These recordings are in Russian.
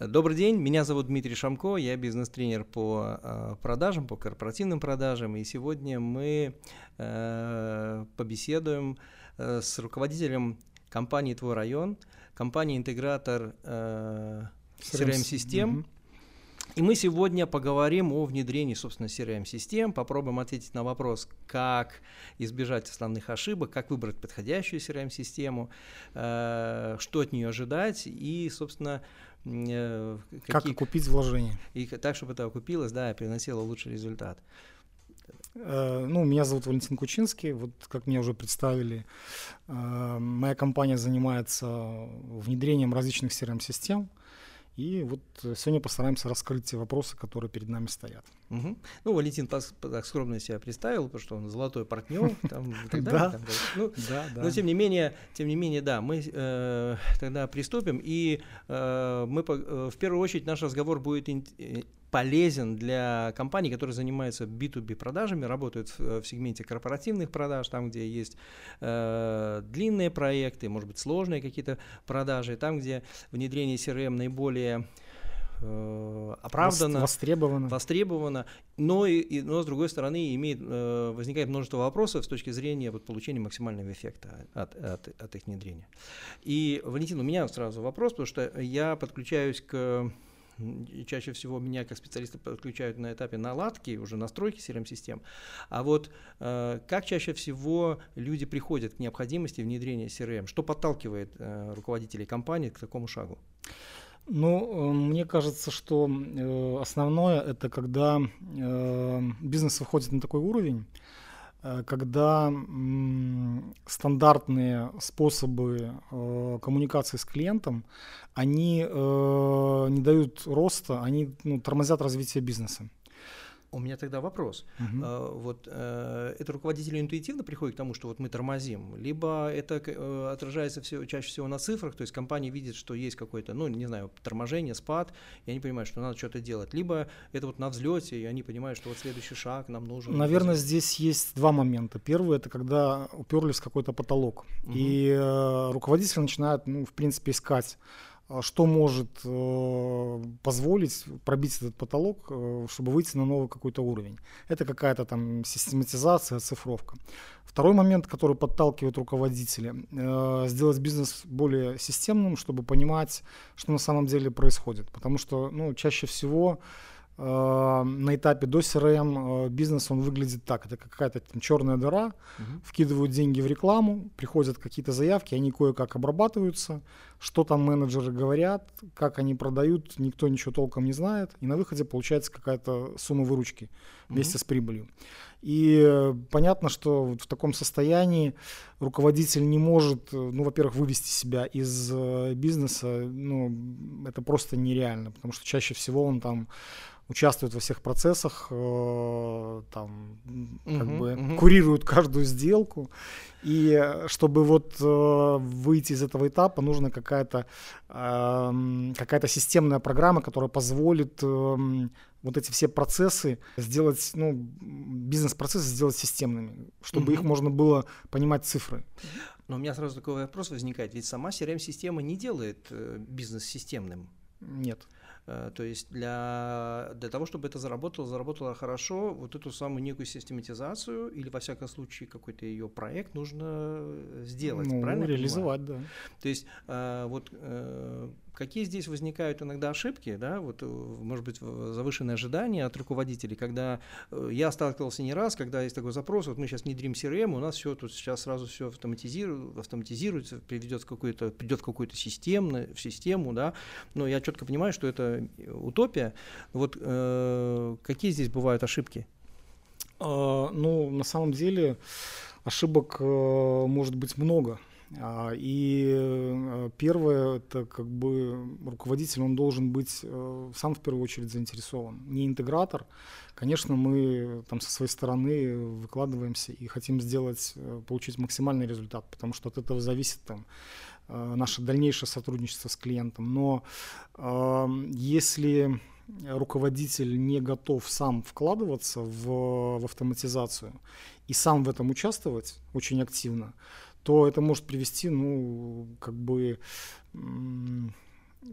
Добрый день, меня зовут Дмитрий Шамко, я бизнес-тренер по э, продажам, по корпоративным продажам, и сегодня мы э, побеседуем э, с руководителем компании «Твой район», компании-интегратор CRM-систем. И мы сегодня поговорим о внедрении, собственно, CRM-систем, попробуем ответить на вопрос, как избежать основных ошибок, как выбрать подходящую CRM-систему, что от нее ожидать и, собственно, Э, как окупить вложение. И так, чтобы это окупилось, да, и приносило лучший результат. Э, ну, меня зовут Валентин Кучинский. Вот, как меня уже представили, э, моя компания занимается внедрением различных CRM-систем. И вот сегодня постараемся раскрыть те вопросы, которые перед нами стоят. Угу. Ну, Валентин так скромно себя представил, потому что он золотой партнер. Там, да, ну, да, да. Но тем не менее, тем не менее, да, мы э, тогда приступим, и э, мы э, в первую очередь наш разговор будет э, полезен для компаний, которые занимаются B2B продажами, работают в, в сегменте корпоративных продаж, там, где есть э, длинные проекты, может быть, сложные какие-то продажи, там, где внедрение CRM наиболее э, оправдано, востребовано, востребовано но, и, но с другой стороны имеет, э, возникает множество вопросов с точки зрения вот, получения максимального эффекта от, от, от их внедрения. И, Валентин, у меня сразу вопрос, потому что я подключаюсь к и чаще всего меня как специалиста подключают на этапе наладки, уже настройки CRM-систем. А вот э, как чаще всего люди приходят к необходимости внедрения CRM? Что подталкивает э, руководителей компании к такому шагу? Ну, э, мне кажется, что э, основное это когда э, бизнес выходит на такой уровень, когда стандартные способы э, коммуникации с клиентом, они э, не дают роста, они ну, тормозят развитие бизнеса. У меня тогда вопрос. Угу. Uh, вот uh, это руководители интуитивно приходят к тому, что вот мы тормозим, либо это uh, отражается все, чаще всего на цифрах, то есть компания видит, что есть какое-то, ну, не знаю, торможение, спад, и они понимают, что надо что-то делать, либо это вот на взлете, и они понимают, что вот следующий шаг нам нужен. Наверное, здесь есть два момента. Первый это когда уперлись в какой-то потолок, угу. и э, руководитель начинает, ну, в принципе, искать а что может э, позволить пробить этот потолок, э, чтобы выйти на новый какой-то уровень. Это какая-то там систематизация, оцифровка. Второй момент, который подталкивает руководителя, э, сделать бизнес более системным, чтобы понимать, что на самом деле происходит. Потому что ну, чаще всего Э, на этапе до CRM э, бизнес он выглядит так. Это какая-то там, черная дыра, угу. вкидывают деньги в рекламу, приходят какие-то заявки, они кое-как обрабатываются, что там менеджеры говорят, как они продают, никто ничего толком не знает, и на выходе получается какая-то сумма выручки вместе угу. с прибылью. И э, понятно, что вот в таком состоянии руководитель не может, ну, во-первых, вывести себя из бизнеса, ну, это просто нереально, потому что чаще всего он там участвуют во всех процессах, э, там, как угу, бы угу. курируют каждую сделку. И чтобы вот э, выйти из этого этапа, нужна какая-то э, какая-то системная программа, которая позволит э, вот эти все процессы сделать, ну, бизнес-процессы сделать системными, чтобы угу. их можно было понимать цифры. Но у меня сразу такой вопрос возникает, ведь сама CRM-система не делает э, бизнес системным. Нет. Э, то есть для, для того, чтобы это заработало, заработало хорошо, вот эту самую некую систематизацию или, во всяком случае, какой-то ее проект нужно сделать, ну, правильно? реализовать, да. То есть э, вот Какие здесь возникают иногда ошибки, да, вот, э, может быть, завышенные ожидания от руководителей, когда э, я сталкивался не раз, когда есть такой запрос, вот мы сейчас внедрим CRM, у нас все тут сейчас сразу все автоматизируется, автоматизируется приведет какой-то, придет какую-то систему, в систему, да, но я четко понимаю, что это утопия. Вот э, какие здесь бывают ошибки? А, ну, на самом деле ошибок э, может быть много. А, и э, первое, это как бы руководитель, он должен быть э, сам в первую очередь заинтересован, не интегратор. Конечно, мы там со своей стороны выкладываемся и хотим сделать, э, получить максимальный результат, потому что от этого зависит там наше дальнейшее сотрудничество с клиентом. Но если руководитель не готов сам вкладываться в, в автоматизацию и сам в этом участвовать очень активно, то это может привести, ну, как бы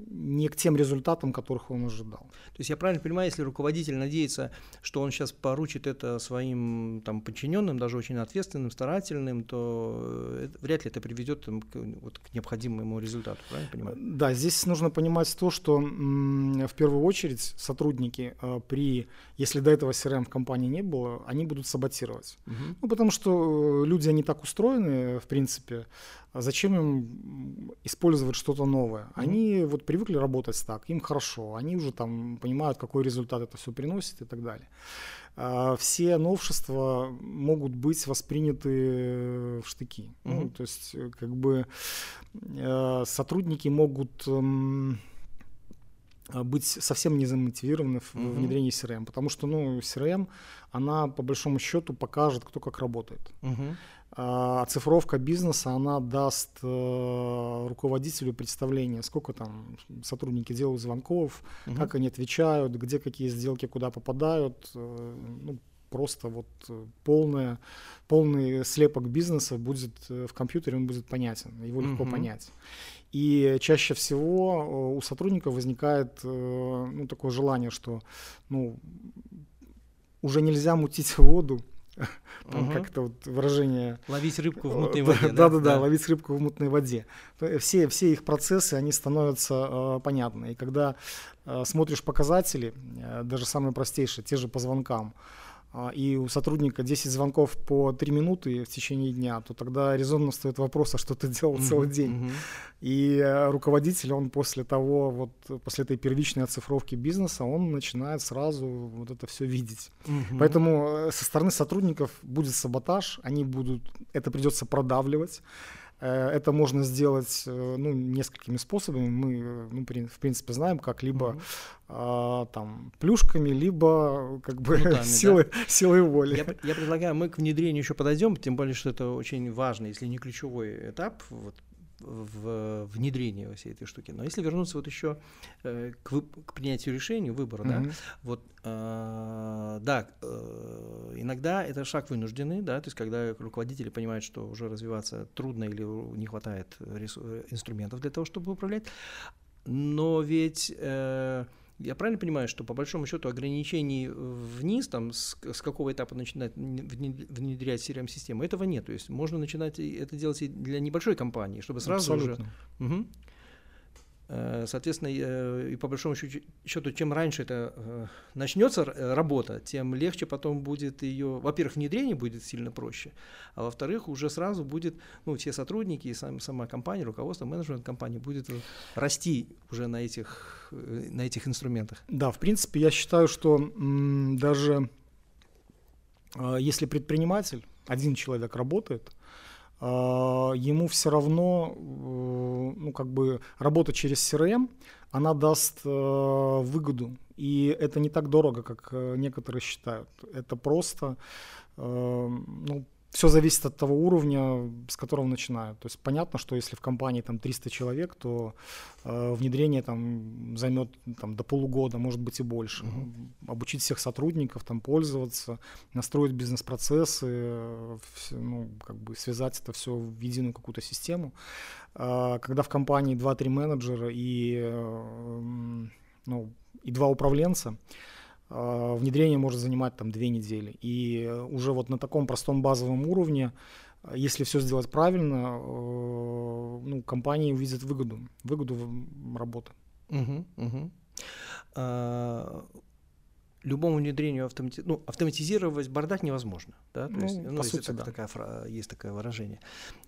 не к тем результатам, которых он ожидал. То есть я правильно понимаю, если руководитель надеется, что он сейчас поручит это своим там, подчиненным, даже очень ответственным, старательным, то э, это, вряд ли это приведет там, к, вот, к необходимому результату, правильно понимаю? Да, здесь нужно понимать то, что в первую очередь сотрудники э, при, если до этого CRM в компании не было, они будут саботировать. Угу. Ну, потому что э, люди, они так устроены, в принципе, зачем им использовать что-то новое? Mm-hmm. Они вот привыкли работать так, им хорошо, они уже там понимают, какой результат это все приносит и так далее. А все новшества могут быть восприняты в штыки. Mm-hmm. Ну, то есть, э, как бы э, сотрудники могут э, быть совсем не замотивированы в mm-hmm. внедрении CRM, потому что, ну, CRM, она по большому счету покажет, кто как работает. Mm-hmm. А оцифровка бизнеса, она даст э, руководителю представление, сколько там сотрудники делают звонков, угу. как они отвечают, где какие сделки куда попадают. Э, ну, просто вот полное, полный слепок бизнеса будет э, в компьютере, он будет понятен, его легко угу. понять. И чаще всего у сотрудников возникает ну, такое желание, что ну, уже нельзя мутить воду, там угу. как-то вот выражение... Ловить рыбку в мутной воде. Да-да-да, ловить рыбку в мутной воде. Все, все их процессы, они становятся э, понятны. И когда э, смотришь показатели, э, даже самые простейшие, те же по звонкам, и у сотрудника 10 звонков по 3 минуты в течение дня, то тогда резонно стоит вопрос, а что ты делал mm-hmm. целый день. Mm-hmm. И э, руководитель, он после того, вот после этой первичной оцифровки бизнеса, он начинает сразу вот это все видеть. Mm-hmm. Поэтому э, со стороны сотрудников будет саботаж, они будут, это придется продавливать. Э, это можно сделать ну, несколькими способами. Мы, ну, в принципе, знаем, как либо mm-hmm а, там плюшками, либо как бы Крутами, силой, да? силой воли. Я, я предлагаю, мы к внедрению еще подойдем, тем более, что это очень важный, если не ключевой этап вот, в внедрении всей этой штуки. Но если вернуться вот еще э, к, вып- к принятию решений, выбора, mm-hmm. да, вот, э, да, э, иногда это шаг вынужденный, да, то есть когда руководители понимают, что уже развиваться трудно или не хватает ресурс, инструментов для того, чтобы управлять, но ведь э, я правильно понимаю, что по большому счету ограничений вниз, там, с, с какого этапа начинать внедрять CRM-систему, этого нет. То есть можно начинать это делать и для небольшой компании, чтобы сразу Абсолютно. уже... Угу. Э, соответственно, э, и по большому счету, чем раньше это э, начнется работа, тем легче потом будет ее, во-первых, внедрение будет сильно проще, а во-вторых, уже сразу будет, ну, все сотрудники и сам, сама компания, руководство, менеджмент компании будет расти уже на этих, на этих инструментах. Да, в принципе, я считаю, что даже э, если предприниматель, один человек работает, а, ему все равно, э, ну, как бы, работа через CRM, она даст э, выгоду. И это не так дорого, как э, некоторые считают. Это просто, ну, все зависит от того уровня, с которого начинают. То есть понятно, что если в компании там 300 человек, то э, внедрение там займет там, до полугода, может быть и больше. Uh-huh. Обучить всех сотрудников, там пользоваться, настроить бизнес-процессы, ну, как бы связать это все в единую какую-то систему. Э, когда в компании 2-3 менеджера и, э, ну, и два управленца, внедрение может занимать там две недели. И уже вот на таком простом базовом уровне, если все сделать правильно, э, ну, компании увидят выгоду, выгоду работы. Угу, угу. А, любому внедрению автомати... ну, автоматизировать бардак невозможно. Да? То ну, есть, ну, по сути, да. такая фра... есть такое выражение.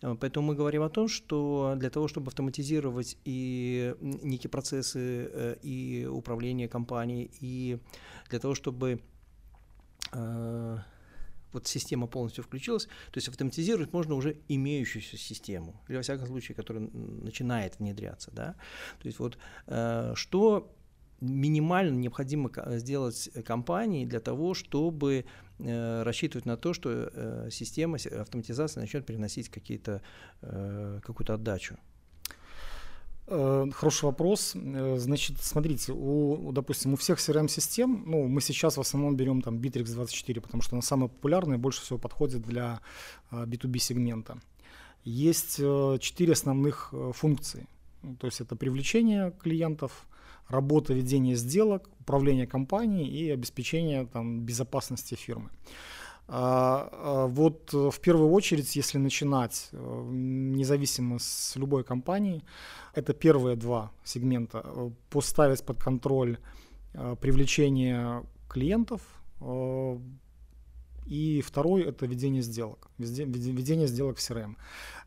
А, поэтому мы говорим о том, что для того, чтобы автоматизировать и некие процессы э, и управление компанией, и для того, чтобы э, вот система полностью включилась, то есть автоматизировать можно уже имеющуюся систему, или во всяком случае, которая начинает внедряться. Да? То есть вот э, что минимально необходимо сделать компании для того, чтобы э, рассчитывать на то, что э, система автоматизации начнет приносить какие-то, э, какую-то отдачу? Э, хороший вопрос. Э, значит, смотрите, у, допустим, у всех CRM-систем, ну, мы сейчас в основном берем там Bittrex 24, потому что она самая популярная больше всего подходит для B2B сегмента. Есть четыре основных функции то есть это привлечение клиентов, работа ведения сделок, управление компанией и обеспечение там, безопасности фирмы. А, а, вот э, в первую очередь, если начинать э, независимо с любой компании, это первые два сегмента. Э, поставить под контроль привлечение клиентов, и второй это ведение сделок, ведение сделок в CRM.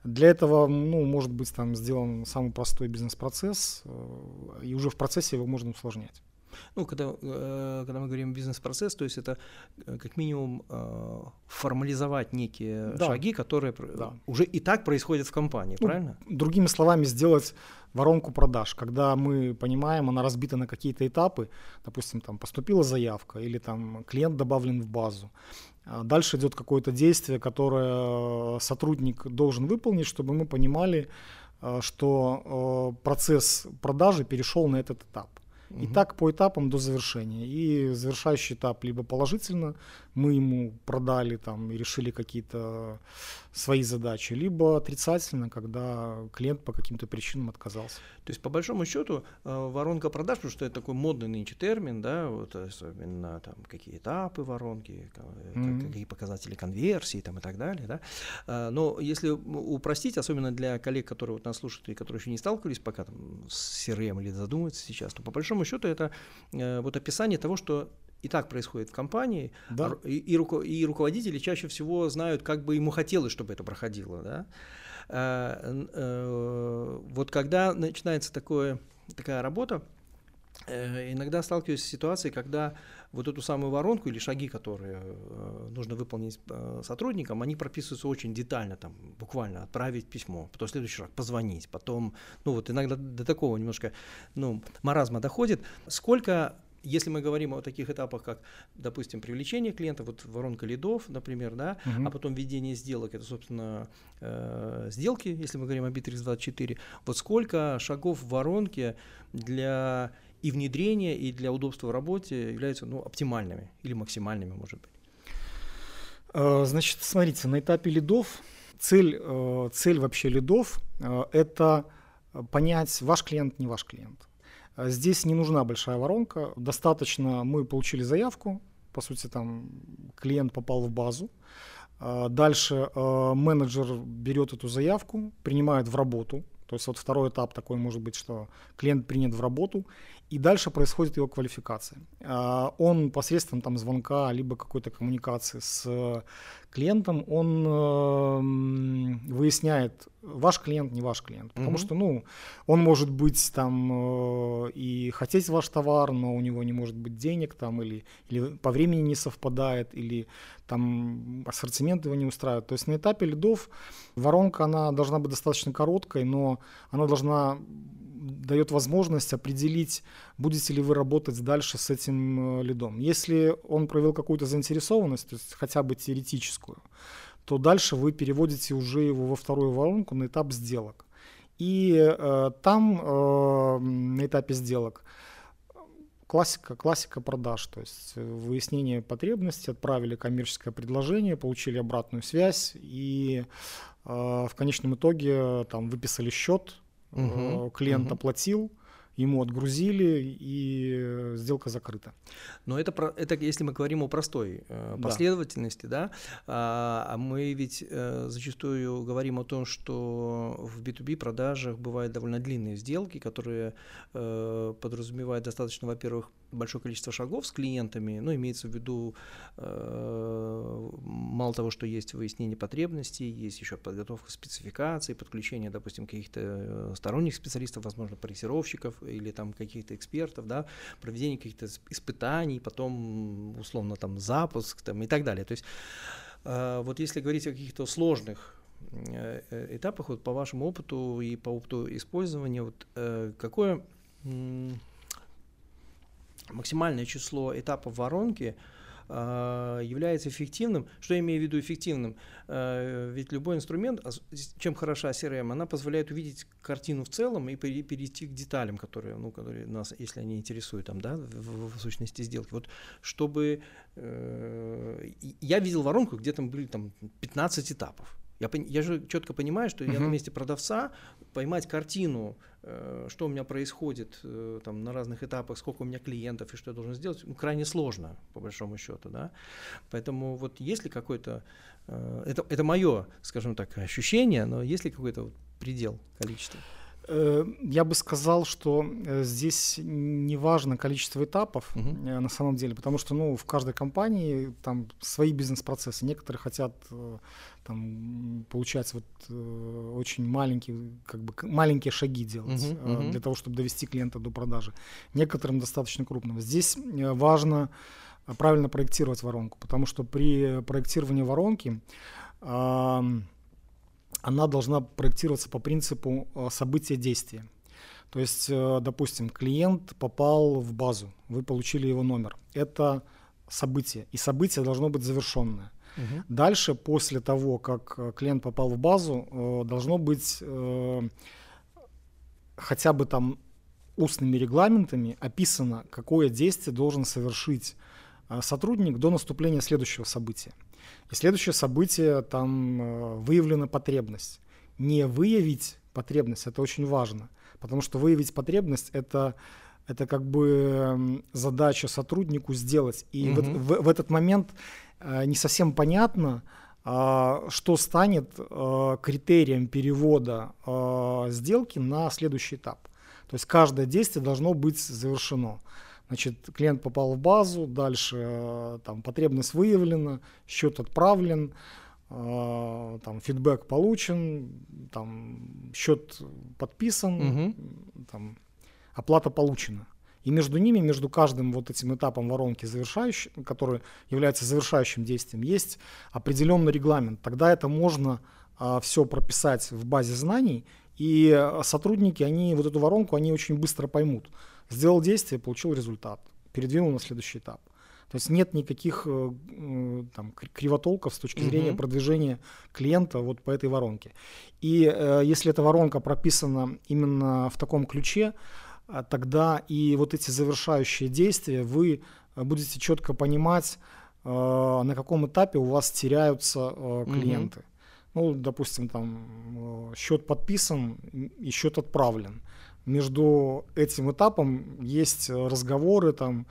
Для этого, ну, может быть, там сделан самый простой бизнес-процесс, и уже в процессе его можно усложнять. Ну, когда, э, когда мы говорим бизнес-процесс, то есть это э, как минимум э, формализовать некие да. шаги, которые да. уже и так происходят в компании, ну, правильно? Другими словами, сделать воронку продаж, когда мы понимаем, она разбита на какие-то этапы, допустим, там поступила заявка или там клиент добавлен в базу. А дальше идет какое-то действие, которое сотрудник должен выполнить, чтобы мы понимали, что процесс продажи перешел на этот этап. И так по этапам до завершения. И завершающий этап либо положительно, мы ему продали там и решили какие-то свои задачи, либо отрицательно, когда клиент по каким-то причинам отказался. То есть по большому счету э, воронка продаж, потому что это такой модный нынче термин, да, вот особенно там какие этапы воронки, mm-hmm. какие показатели конверсии там и так далее, да. Э, но если упростить, особенно для коллег, которые вот нас слушают и которые еще не сталкивались пока там с CRM или задумываются сейчас, то по большому счету это э, вот описание того, что и так происходит в компании, да. и, и, руко, и руководители чаще всего знают, как бы ему хотелось, чтобы это проходило. Да? А, а, вот когда начинается такое, такая работа, э, иногда сталкиваюсь с ситуацией, когда вот эту самую воронку или шаги, которые э, нужно выполнить э, сотрудникам, они прописываются очень детально, там, буквально отправить письмо, потом следующий шаг позвонить, потом, ну вот иногда до такого немножко, ну, маразма доходит. Сколько если мы говорим о таких этапах, как, допустим, привлечение клиентов, вот воронка лидов, например, да, угу. а потом ведение сделок, это, собственно, э, сделки, если мы говорим о Bittrex 24, вот сколько шагов в воронке для и внедрения, и для удобства в работе являются ну, оптимальными или максимальными, может быть? Э, значит, смотрите, на этапе лидов цель, э, цель вообще лидов э, – это понять, ваш клиент, не ваш клиент. Здесь не нужна большая воронка, достаточно мы получили заявку, по сути там клиент попал в базу, дальше менеджер берет эту заявку, принимает в работу, то есть вот второй этап такой может быть, что клиент принят в работу, и дальше происходит его квалификация. Он посредством там звонка либо какой-то коммуникации с клиентом, он э, выясняет, ваш клиент, не ваш клиент. Потому mm-hmm. что, ну, он может быть там э, и хотеть ваш товар, но у него не может быть денег там, или, или по времени не совпадает, или там ассортимент его не устраивает. То есть на этапе лидов воронка, она должна быть достаточно короткой, но она должна дает возможность определить, будете ли вы работать дальше с этим э, лидом. Если он проявил какую-то заинтересованность, то есть хотя бы теоретическую, то дальше вы переводите уже его во вторую воронку на этап сделок. И э, там э, на этапе сделок классика, классика продаж, то есть выяснение потребностей, отправили коммерческое предложение, получили обратную связь и э, в конечном итоге там выписали счет, угу, клиент угу. оплатил, ему отгрузили и сделка закрыта. Но это, про, это если мы говорим о простой э, последовательности, да, да а, мы ведь э, зачастую говорим о том, что в B2B продажах бывают довольно длинные сделки, которые э, подразумевают достаточно, во-первых, большое количество шагов с клиентами, ну, имеется в виду э, мало того, что есть выяснение потребностей, есть еще подготовка спецификаций, подключение, допустим, каких-то э, сторонних специалистов, возможно, проектировщиков или там каких-то экспертов, да, проведение каких-то испытаний, потом, условно, там, запуск там, и так далее. То есть э, вот если говорить о каких-то сложных э, э этапах, вот по вашему опыту и по опыту использования, вот э, какое максимальное число этапов воронки э, является эффективным. Что я имею в виду эффективным? Э, ведь любой инструмент, чем хороша CRM, она позволяет увидеть картину в целом и перейти к деталям, которые, ну, которые нас, если они интересуют, там, да, в, в сущности сделки. Вот чтобы... Э, я видел воронку, где там были там 15 этапов. Я, я же четко понимаю, что uh-huh. я на месте продавца поймать картину, э, что у меня происходит э, там, на разных этапах, сколько у меня клиентов и что я должен сделать, ну, крайне сложно, по большому счету. Да? Поэтому вот есть ли какой-то, э, это, это мое, скажем так, ощущение, но есть ли какой-то вот предел количества? Э, я бы сказал, что э, здесь не важно количество этапов угу. на самом деле, потому что ну, в каждой компании там свои бизнес-процессы. Некоторые хотят там, получать вот очень маленькие, как бы, маленькие шаги делать угу, угу. для того, чтобы довести клиента до продажи. Некоторым достаточно крупного. Здесь важно правильно проектировать воронку, потому что при проектировании воронки она должна проектироваться по принципу э, события действия. То есть, э, допустим, клиент попал в базу, вы получили его номер. Это событие, и событие должно быть завершенное. Угу. Дальше, после того, как э, клиент попал в базу, должно быть хотя бы там устными регламентами описано, какое действие должен совершить сотрудник до наступления следующего события. И следующее событие, там э, выявлена потребность. Не выявить потребность, это очень важно, потому что выявить потребность это это как бы задача сотруднику сделать. И угу. в, в, в этот момент э, не совсем понятно, э, что станет э, критерием перевода э, сделки на следующий этап. То есть каждое действие должно быть завершено. Значит, клиент попал в базу, дальше э, там потребность выявлена, счет отправлен, э, там фидбэк получен, там счет подписан, угу. там оплата получена. И между ними, между каждым вот этим этапом воронки, завершающий, который является завершающим действием, есть определенный регламент. Тогда это можно а, все прописать в базе знаний, и э, сотрудники, они вот эту воронку, они очень быстро поймут. Сделал действие, получил результат, передвинул на следующий этап. То есть нет никаких э, там, кривотолков с точки зрения uh-huh. продвижения клиента вот по этой воронке. И э, если эта воронка прописана именно в таком ключе, э, тогда и вот эти завершающие действия вы будете четко понимать, на каком этапе у вас теряются клиенты. Uh-huh. Ну, допустим, там счет подписан и счет отправлен между этим этапом есть разговоры там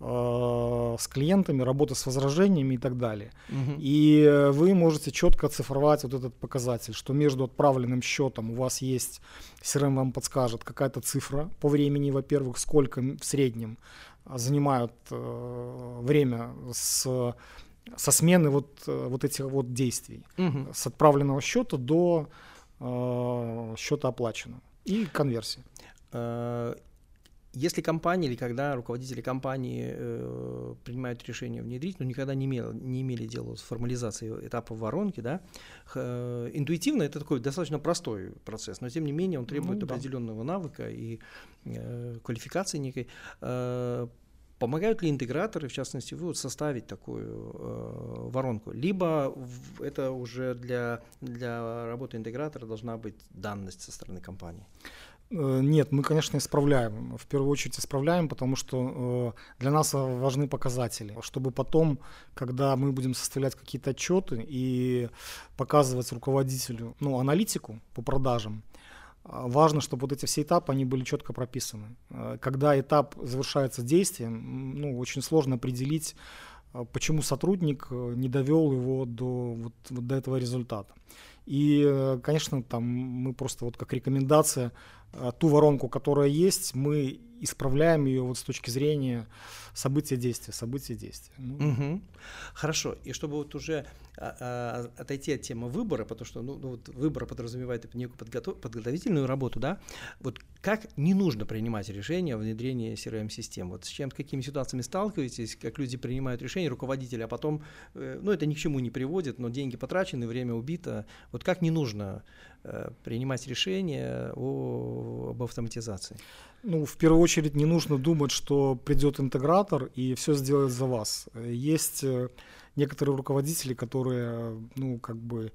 э, с клиентами, работа с возражениями и так далее. Угу. И вы можете четко оцифровать вот этот показатель, что между отправленным счетом у вас есть, CRM вам подскажет какая-то цифра по времени, во-первых, сколько в среднем занимают э, время с со смены вот, э, вот этих вот действий, угу. с отправленного счета до э, счета оплаченного и конверсии. Э, если компания или когда руководители компании э, принимают решение внедрить, но никогда не, имел, не имели дела с формализацией этапа воронки, да, э, интуитивно это такой достаточно простой процесс, но тем не менее он требует ну, да. определенного навыка и э, квалификации некой. Э, Помогают ли интеграторы, в частности, вы вот составить такую э, воронку? Либо в, это уже для, для работы интегратора должна быть данность со стороны компании? Э, нет, мы, конечно, исправляем. В первую очередь исправляем, потому что э, для нас важны показатели, чтобы потом, когда мы будем составлять какие-то отчеты и показывать руководителю, ну, аналитику по продажам, важно, чтобы вот эти все этапы, они были четко прописаны. Когда этап завершается действием, ну, очень сложно определить, почему сотрудник не довел его до, вот, вот до этого результата. И, конечно, там мы просто вот как рекомендация а, ту воронку, которая есть, мы исправляем ее вот с точки зрения события действия, события действия. Ну. Угу. Хорошо. И чтобы вот уже а, а, отойти от темы выбора, потому что ну, ну, вот выбор подразумевает некую подготов, подготовительную работу, да, вот как не нужно принимать решение о внедрении CRM-систем? Вот с чем, с какими ситуациями сталкиваетесь, как люди принимают решения, руководители, а потом, э, ну это ни к чему не приводит, но деньги потрачены, время убито. Вот как не нужно э, принимать решение о, об автоматизации? Ну, в первую очередь не нужно думать, что придет интегратор и все сделает за вас. Есть э, некоторые руководители, которые, ну, как бы,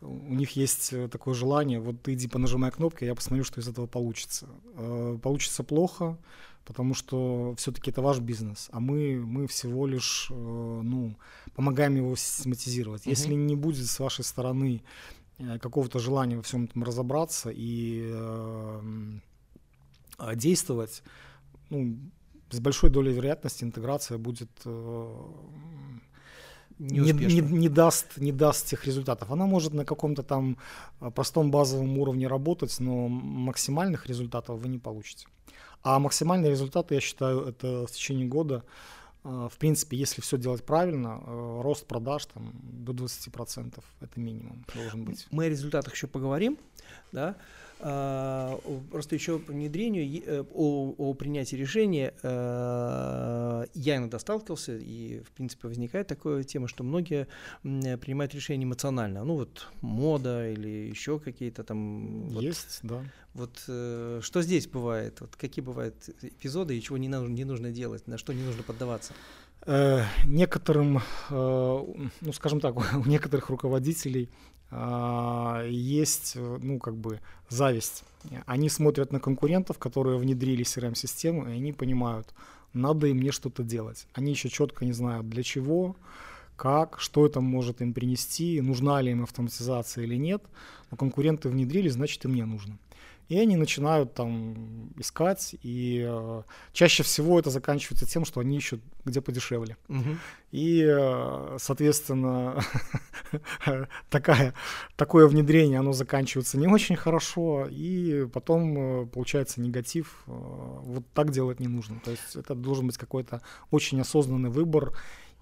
у них есть э, такое желание, вот ты иди понажимай кнопки, я посмотрю, что из этого получится. Э, получится плохо, потому что все-таки это ваш бизнес, а мы, мы всего лишь ну, помогаем его систематизировать. Uh-huh. Если не будет с вашей стороны какого-то желания во всем этом разобраться и действовать, ну, с большой долей вероятности интеграция будет э, не, не, не, даст, не даст тех результатов. Она может на каком-то там э, простом базовом уровне работать, но максимальных результатов вы не получите. А максимальные результаты, я считаю, это в течение года. Э, в принципе, если все делать правильно, рост продаж там, до 20% это минимум должен быть. Мы о результатах еще поговорим. Да? А, просто еще по внедрению, э, о, о принятии решения э, я иногда сталкивался, и, в принципе, возникает такая тема, что многие принимают решения эмоционально. Ну, вот мода или еще какие-то там... Есть, вот, да. Вот э, что здесь бывает? Вот какие бывают эпизоды и чего не, нужно, не нужно делать, на что не нужно поддаваться? некоторым, ну, скажем так, у некоторых руководителей есть, э, ну, как бы, зависть. Они смотрят на конкурентов, которые внедрили CRM-систему, и они понимают, надо им мне что-то делать. Они еще четко не знают, для чего, как, что это может им принести, нужна ли им автоматизация или нет. Но конкуренты внедрили, значит, и мне нужно. И они начинают там искать, и э, чаще всего это заканчивается тем, что они ищут где подешевле. Угу. И, э, соответственно, такая, такое внедрение, оно заканчивается не очень хорошо, и потом э, получается негатив. Э, вот так делать не нужно. То есть это должен быть какой-то очень осознанный выбор.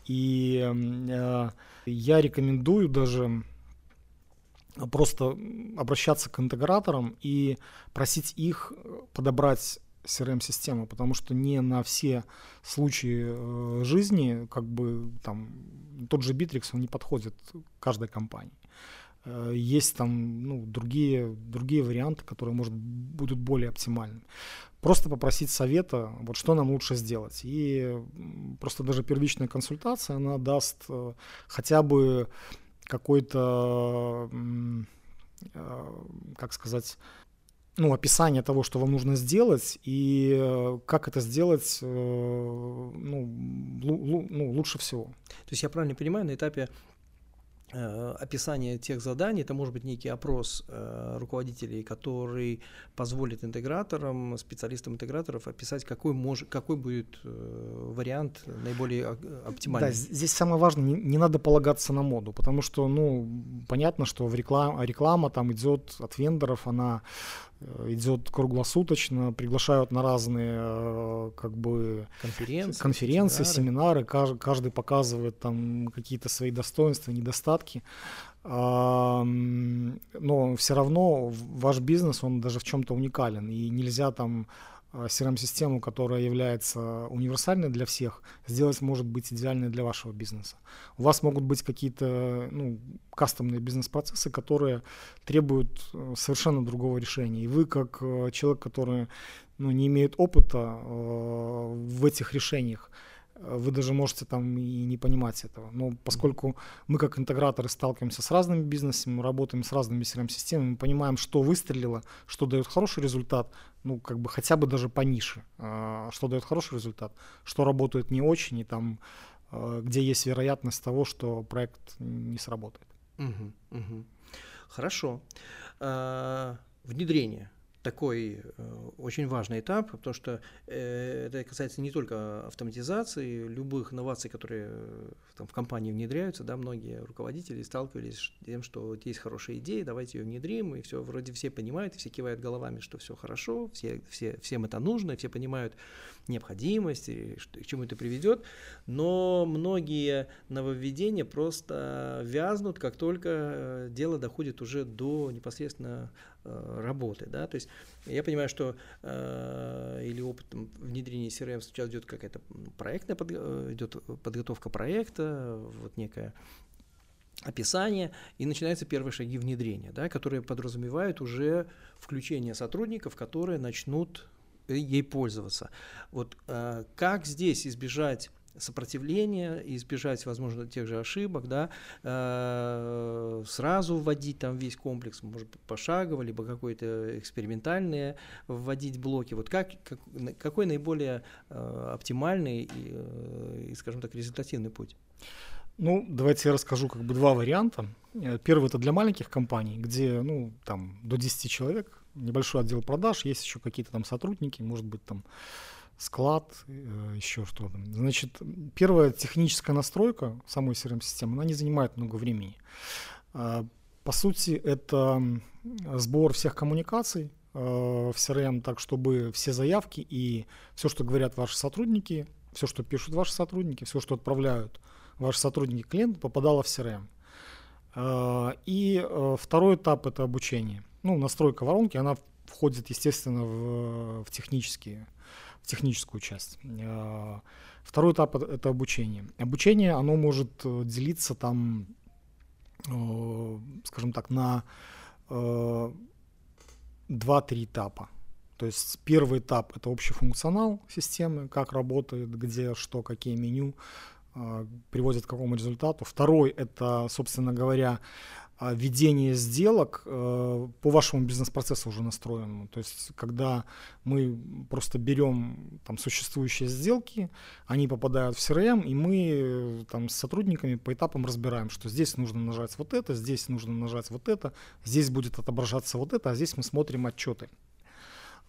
И э, я рекомендую даже просто обращаться к интеграторам и просить их э, подобрать CRM-систему, потому что не на все случаи э, жизни, как бы там тот же Bittrex, он не подходит каждой компании. Э, есть там ну, другие, другие варианты, которые, может, будут более оптимальными. Просто попросить совета, вот что нам лучше сделать. И просто даже первичная консультация, она даст хотя бы какой-то, э, как сказать, ну, описание того, что вам нужно сделать, и э, как это сделать э, ну, ну, лучше всего. То есть я правильно понимаю, на этапе описание тех заданий, это может быть некий опрос э, руководителей, который позволит интеграторам, специалистам интеграторов описать, какой, мож, какой будет э, вариант наиболее оптимальный. Да, здесь самое важное, не, не надо полагаться на моду, потому что, ну, понятно, что в реклам, реклама там идет от вендоров, она Э, идет круглосуточно, приглашают на разные э, как бы конференции, конференции семинары, каждый, каждый показывает там какие-то свои достоинства, недостатки. Но все равно ваш бизнес, он даже в чем-то уникален, и нельзя там CRM-систему, которая является универсальной для всех, сделать может быть идеальной для вашего бизнеса. У вас могут быть какие-то ну, кастомные бизнес-процессы, которые требуют э, совершенно другого решения. И вы, как э, человек, который ну, не имеет опыта э, в этих решениях, вы даже можете там и не понимать этого. Но поскольку мы как интеграторы сталкиваемся с разными бизнесами, работаем с разными CRM-системами, понимаем, что выстрелило, что дает хороший результат, ну, как бы хотя бы даже по нише, а, что дает хороший результат, что работает не очень, и там, а, где есть вероятность того, что проект не сработает. Угу, угу. Хорошо. А, внедрение такой э, очень важный этап, потому что э, это касается не только автоматизации, любых инноваций, которые э, там, в компании внедряются, да, многие руководители сталкивались с тем, что есть хорошая идея, давайте ее внедрим, и все, вроде все понимают, все кивают головами, что все хорошо, все, все, всем это нужно, все понимают необходимость, и что, к чему это приведет, но многие нововведения просто вязнут, как только дело доходит уже до непосредственно работы, да, то есть я понимаю, что э, или опыт внедрения CRM сейчас идет какая-то проектная под, э, идет подготовка проекта, вот некое описание, и начинаются первые шаги внедрения, да, которые подразумевают уже включение сотрудников, которые начнут ей пользоваться. Вот э, как здесь избежать сопротивления, избежать, возможно, тех же ошибок, да, э, сразу вводить там весь комплекс, может быть, пошагово, либо какой-то экспериментальные вводить блоки. Вот как, как, какой наиболее э, оптимальный и, э, и, скажем так, результативный путь? Ну, давайте я расскажу как бы два варианта. Э, первый это для маленьких компаний, где, ну, там до 10 человек, небольшой отдел продаж, есть еще какие-то там сотрудники, может быть, там склад, э, еще что-то. Значит, первая техническая настройка самой CRM-системы, она не занимает много времени. А, по сути, это сбор всех коммуникаций э, в CRM, так чтобы все заявки и все, что говорят ваши сотрудники, все, что пишут ваши сотрудники, все, что отправляют ваши сотрудники клиенту, попадало в CRM. А, и э, второй этап – это обучение. Ну, настройка воронки, она входит, естественно, в, в технические техническую часть. А, второй этап – это обучение. Обучение, оно может э, делиться там, э, скажем так, на 2-3 этапа. То есть первый этап – это общий функционал системы, как работает, где, что, какие меню, приводит к какому результату. Второй – это, собственно говоря, ведение сделок э, по вашему бизнес-процессу уже настроенному. То есть, когда мы просто берем там существующие сделки, они попадают в CRM, и мы там с сотрудниками по этапам разбираем, что здесь нужно нажать вот это, здесь нужно нажать вот это, здесь будет отображаться вот это, а здесь мы смотрим отчеты.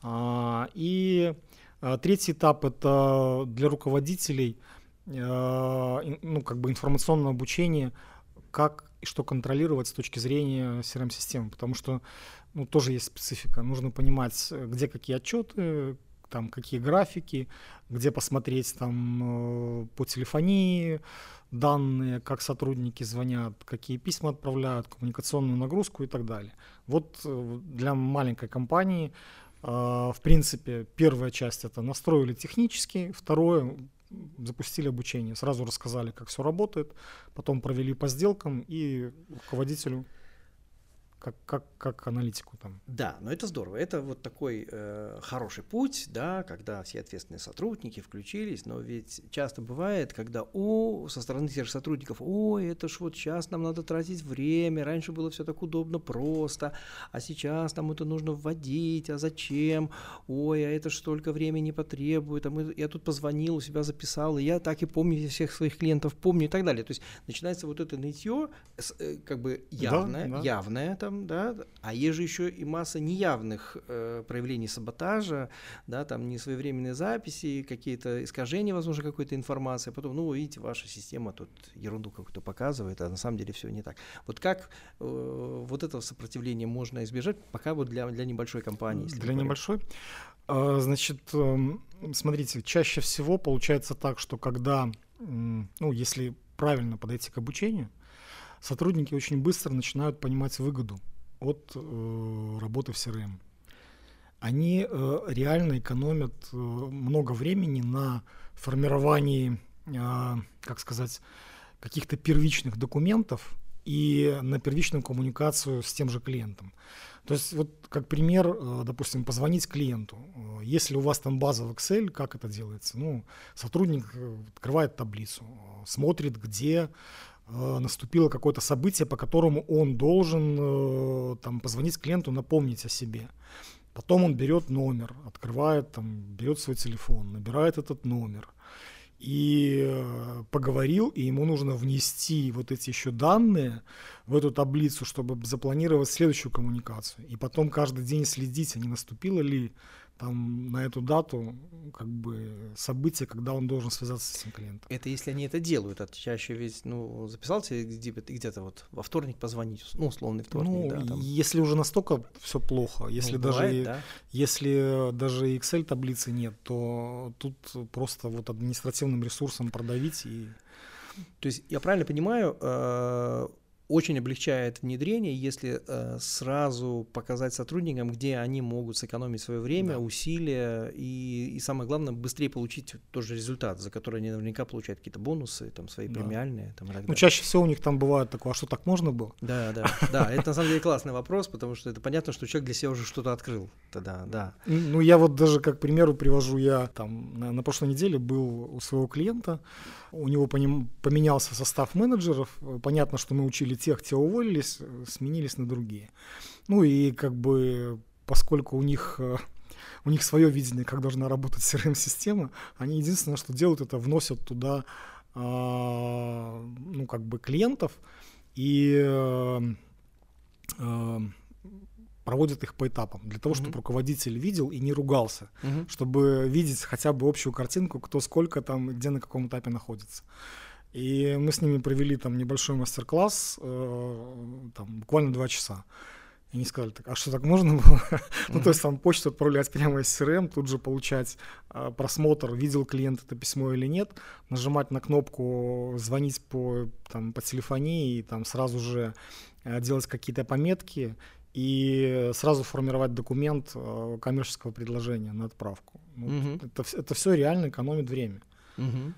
А, и третий этап – это для руководителей – Э, ну, как бы информационное обучение, как и что контролировать с точки зрения CRM-системы, потому что ну, тоже есть специфика. Нужно понимать, где какие отчеты, там какие графики, где посмотреть там э, по телефонии данные, как сотрудники звонят, какие письма отправляют, коммуникационную нагрузку и так далее. Вот э, для маленькой компании в принципе, первая часть это настроили технически, второе запустили обучение, сразу рассказали, как все работает, потом провели по сделкам и руководителю как, как, как аналитику там. Да, но это здорово. Это вот такой э, хороший путь, да, когда все ответственные сотрудники включились, но ведь часто бывает, когда о, со стороны тех же сотрудников, ой, это ж вот сейчас нам надо тратить время, раньше было все так удобно, просто, а сейчас нам это нужно вводить, а зачем, ой, а это ж столько времени потребует, а мы, я тут позвонил, у себя записал, и я так и помню всех своих клиентов, помню и так далее. То есть начинается вот это нытье, э, как бы явное, да, да. явное, там, да, а есть же еще и масса неявных э, проявлений саботажа, да, там несвоевременные записи, какие-то искажения, возможно, какой-то информации, а потом, ну, видите, ваша система тут ерунду какую-то показывает, а на самом деле все не так. Вот как э, вот этого сопротивления можно избежать, пока вот для, для небольшой компании? Для небольшой? А, значит, эм, смотрите, чаще всего получается так, что когда, ну, если правильно подойти к обучению, сотрудники очень быстро начинают понимать выгоду от э, работы в CRM. Они э, реально экономят э, много времени на формировании, э, как сказать, каких-то первичных документов и на первичную коммуникацию с тем же клиентом. То есть вот как пример, э, допустим, позвонить клиенту. Э, если у вас там база в Excel, как это делается? Ну, сотрудник э, открывает таблицу, смотрит, где наступило какое-то событие, по которому он должен э, там, позвонить клиенту, напомнить о себе. Потом он берет номер, открывает, там, берет свой телефон, набирает этот номер и э, поговорил, и ему нужно внести вот эти еще данные в эту таблицу, чтобы запланировать следующую коммуникацию. И потом каждый день следить, а не наступило ли там на эту дату как бы событие, когда он должен связаться с этим клиентом. Это если они это делают, а чаще ведь, ну, записал тебе где-то вот во вторник позвонить, ну, условный вторник, ну, да. Там. Если уже настолько все плохо, если ну, даже бывает, да? если даже Excel таблицы нет, то тут просто вот административным ресурсом продавить и. То есть я правильно понимаю, э, очень облегчает внедрение, если э, сразу показать сотрудникам, где они могут сэкономить свое время, да. усилия и, и самое главное, быстрее получить тот же результат, за который они наверняка получают какие-то бонусы, там, свои да. премиальные. Там, ну, чаще всего у них там бывает такое, а что так можно было? Да, да, да, это на самом деле классный вопрос, потому что это понятно, что человек для себя уже что-то открыл тогда, да. Ну, я вот даже как примеру привожу, я там на, на прошлой неделе был у своего клиента, у него поменялся состав менеджеров, понятно, что мы учили тех, те уволились, сменились на другие. Ну и как бы поскольку у них э, у них свое видение, как должна работать CRM-система, они единственное, что делают, это вносят туда ну, как бы клиентов и проводят их по этапам, для того, чтобы mm-hmm. руководитель видел и не ругался, mm-hmm. чтобы видеть хотя бы общую картинку, кто сколько там, где на каком этапе находится. И мы с ними провели там небольшой мастер-класс, э, там буквально два часа. И они сказали, так, а что так можно было? ну, то есть там почту отправлять прямо из CRM, тут же получать э, просмотр, видел клиент это письмо или нет, нажимать на кнопку, звонить по, там, по телефонии и там сразу же э, делать какие-то пометки и сразу формировать документ э, коммерческого предложения на отправку. Ну, угу. это, это все реально экономит время. Угу.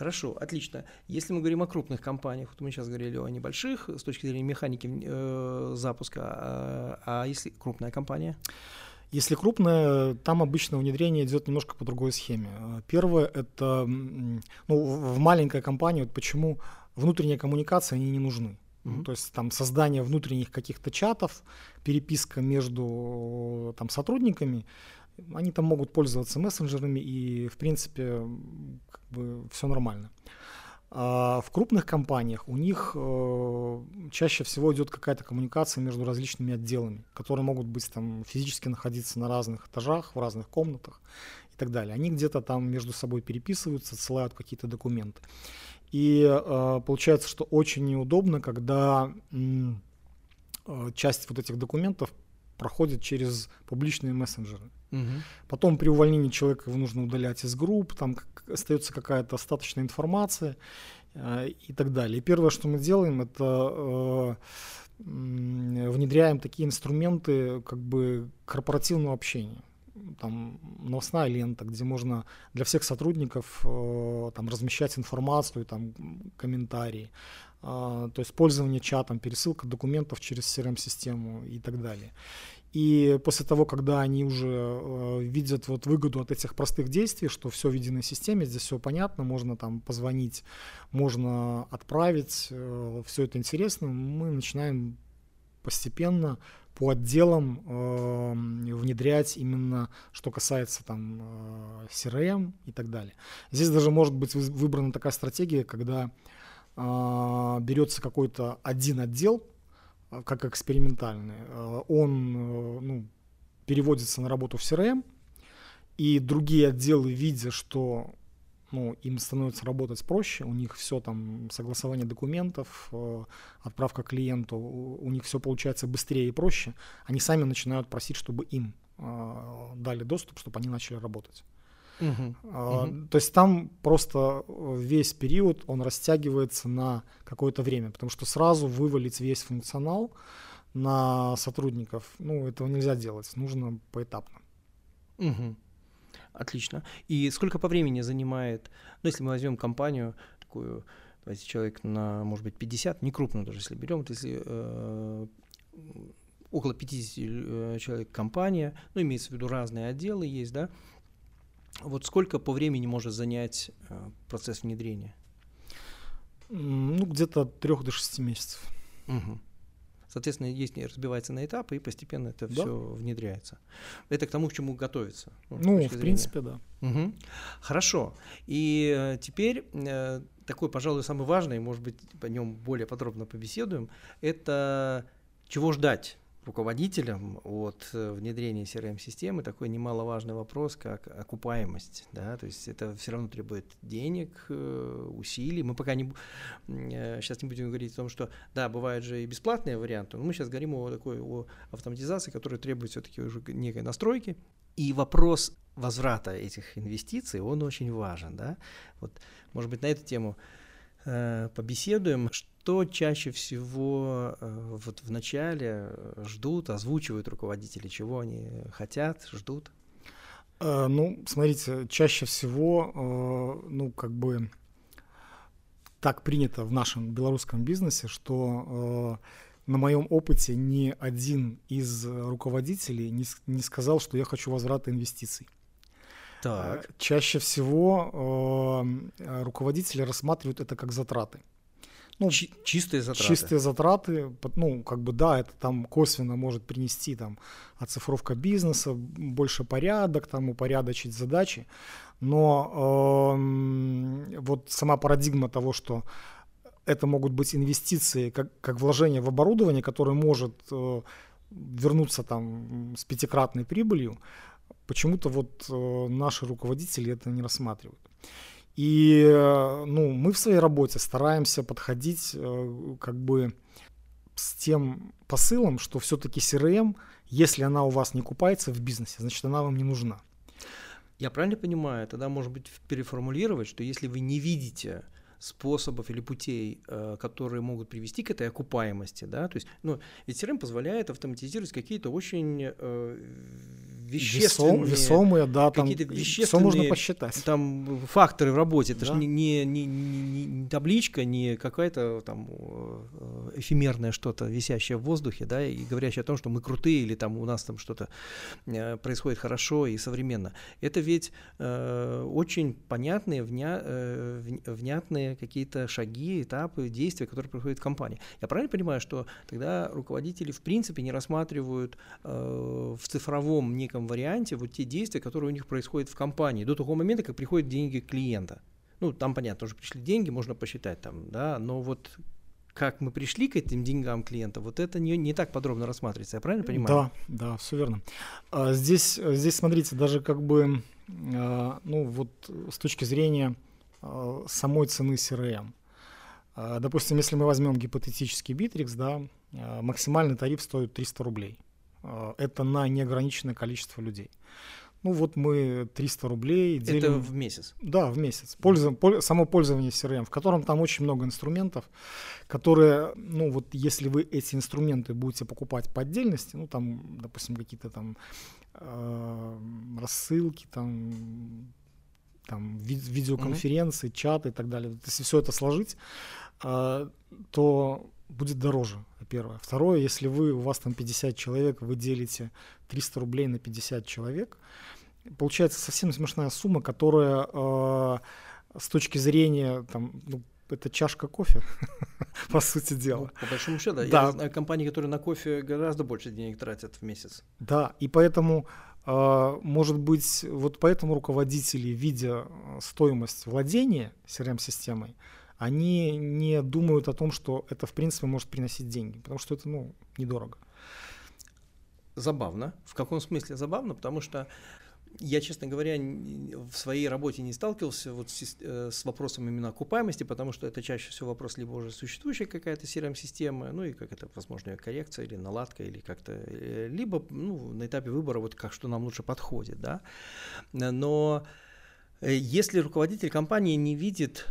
Хорошо, отлично. Если мы говорим о крупных компаниях, вот мы сейчас говорили о небольших с точки зрения механики э, запуска, а, а если крупная компания? Если крупная, там обычно внедрение идет немножко по другой схеме. Первое это ну, в маленькой компании, вот почему внутренняя коммуникация они не нужны. Mm-hmm. То есть там создание внутренних каких-то чатов, переписка между там, сотрудниками, они там могут пользоваться мессенджерами и в принципе как бы все нормально. А в крупных компаниях у них э, чаще всего идет какая-то коммуникация между различными отделами, которые могут быть там физически находиться на разных этажах, в разных комнатах и так далее. Они где-то там между собой переписываются, отсылают какие-то документы. И э, получается, что очень неудобно, когда э, часть вот этих документов проходит через публичные мессенджеры. Угу. Потом при увольнении человека его нужно удалять из групп, там как, остается какая-то остаточная информация э, и так далее. И первое, что мы делаем, это э, внедряем такие инструменты как бы корпоративного общения там новостная лента, где можно для всех сотрудников э, там размещать информацию, там комментарии, то есть пользование чатом, пересылка документов через CRM-систему и так далее. И после того, когда они уже э, видят вот выгоду от этих простых действий, что все в единой системе, здесь все понятно, можно там позвонить, можно отправить, э, все это интересно, мы начинаем постепенно по отделам э, внедрять именно, что касается там э, CRM и так далее. Здесь даже может быть выбрана такая стратегия, когда э, берется какой-то один отдел, э, как экспериментальный, э, он э, ну, переводится на работу в CRM, и другие отделы, видя, что ну, им становится работать проще, у них все там, согласование документов, отправка клиенту, у них все получается быстрее и проще, они сами начинают просить, чтобы им дали доступ, чтобы они начали работать. Uh-huh. Uh-huh. То есть там просто весь период он растягивается на какое-то время, потому что сразу вывалить весь функционал на сотрудников, ну, этого нельзя делать, нужно поэтапно. Угу. Отлично. И сколько по времени занимает, ну, если мы возьмем компанию такую, давайте человек на, может быть, 50, не крупную даже, если берем, вот если э, около 50 э, человек компания, ну, имеется в виду разные отделы есть, да, вот сколько по времени может занять э, процесс внедрения? Ну, где-то от 3 до 6 месяцев. Угу. Соответственно, есть разбивается на этапы, и постепенно это да. все внедряется. Это к тому, к чему готовится. Ну, ну в принципе, да. Угу. Хорошо. И э, теперь э, такой, пожалуй, самый важный, может быть, по нем более подробно побеседуем, это чего ждать руководителям от э, внедрения CRM-системы такой немаловажный вопрос, как окупаемость. Да? То есть это все равно требует денег, э, усилий. Мы пока не, сейчас э, не будем говорить о том, что да, бывают же и бесплатные варианты, но мы сейчас говорим о такой о автоматизации, которая требует все-таки уже некой настройки. И вопрос возврата этих инвестиций, он очень важен. Да? Вот, может быть, на эту тему побеседуем. Что чаще всего э, вот в начале э, ждут, озвучивают руководители, чего они хотят, ждут? Э, ну, смотрите, чаще всего, ну, как бы так принято в нашем белорусском бизнесе, что на моем опыте ни один из руководителей не, не сказал, что я хочу возврата инвестиций. Так. Чаще всего руководители рассматривают это как затраты. Ну, Чи- чистые затраты. Чистые затраты, ну, как бы, да, это там косвенно может принести там оцифровка бизнеса, больше порядок, там упорядочить задачи, но э, вот сама парадигма того, что это могут быть инвестиции, как, как вложение в оборудование, которое может э, вернуться там с пятикратной прибылью, почему-то вот э, наши руководители это не рассматривают. И э, ну, мы в своей работе стараемся подходить э, как бы с тем посылом, что все-таки CRM, если она у вас не купается в бизнесе, значит она вам не нужна. Я правильно понимаю, тогда может быть переформулировать, что если вы не видите способов или путей, э, которые могут привести к этой окупаемости, да, то есть, ну, ведь CRM позволяет автоматизировать какие-то очень э, вещественные, весомые, да, там какие-то вещественные, можно посчитать. Там факторы в работе, это да. же не, не, не, не, не табличка, не какая-то там э, эфемерное что-то, висящее в воздухе, да, и говорящее о том, что мы крутые или там у нас там что-то происходит хорошо и современно. Это ведь э, очень понятные, вня, э, внятные какие-то шаги, этапы, действия, которые происходят в компании. Я правильно понимаю, что тогда руководители в принципе не рассматривают э, в цифровом неком варианте вот те действия, которые у них происходят в компании до того момента, как приходят деньги клиента. Ну, там, понятно, уже пришли деньги, можно посчитать там, да, но вот как мы пришли к этим деньгам клиента, вот это не, не так подробно рассматривается, я правильно понимаю? Да, да, все верно. А здесь, здесь, смотрите, даже как бы, а, ну вот с точки зрения Э, самой цены CRM. Э, допустим, если мы возьмем гипотетический Bittrex, да, э, максимальный тариф стоит 300 рублей. Это на неограниченное количество людей. Ну вот мы 300 рублей делим... Это в месяц? Да, в месяц. Пользу, пол, само пользование CRM, в котором там очень много инструментов, которые, ну вот если вы эти инструменты будете покупать по отдельности, ну там, допустим, какие-то там э, рассылки, там там ви- видеоконференции, mm-hmm. чаты и так далее. Если все это сложить, э, то будет дороже, первое. Второе, если вы, у вас там 50 человек, вы делите 300 рублей на 50 человек, получается совсем смешная сумма, которая э, с точки зрения там, ну, это чашка кофе, по сути дела. Ну, по большому счету, да. да. Я знаю компании, которые на кофе гораздо больше денег тратят в месяц. Да, и поэтому может быть, вот поэтому руководители, видя э, стоимость владения CRM-системой, они не думают о том, что это, в принципе, может приносить деньги, потому что это, ну, недорого. Забавно. В каком смысле забавно? Потому что я, честно говоря, в своей работе не сталкивался вот с, э, с вопросом именно окупаемости, потому что это чаще всего вопрос либо уже существующая какая-то CRM-система, ну и как это, возможно, коррекция или наладка, или как-то, э, либо ну, на этапе выбора, вот как что нам лучше подходит, да. Но э, если руководитель компании не видит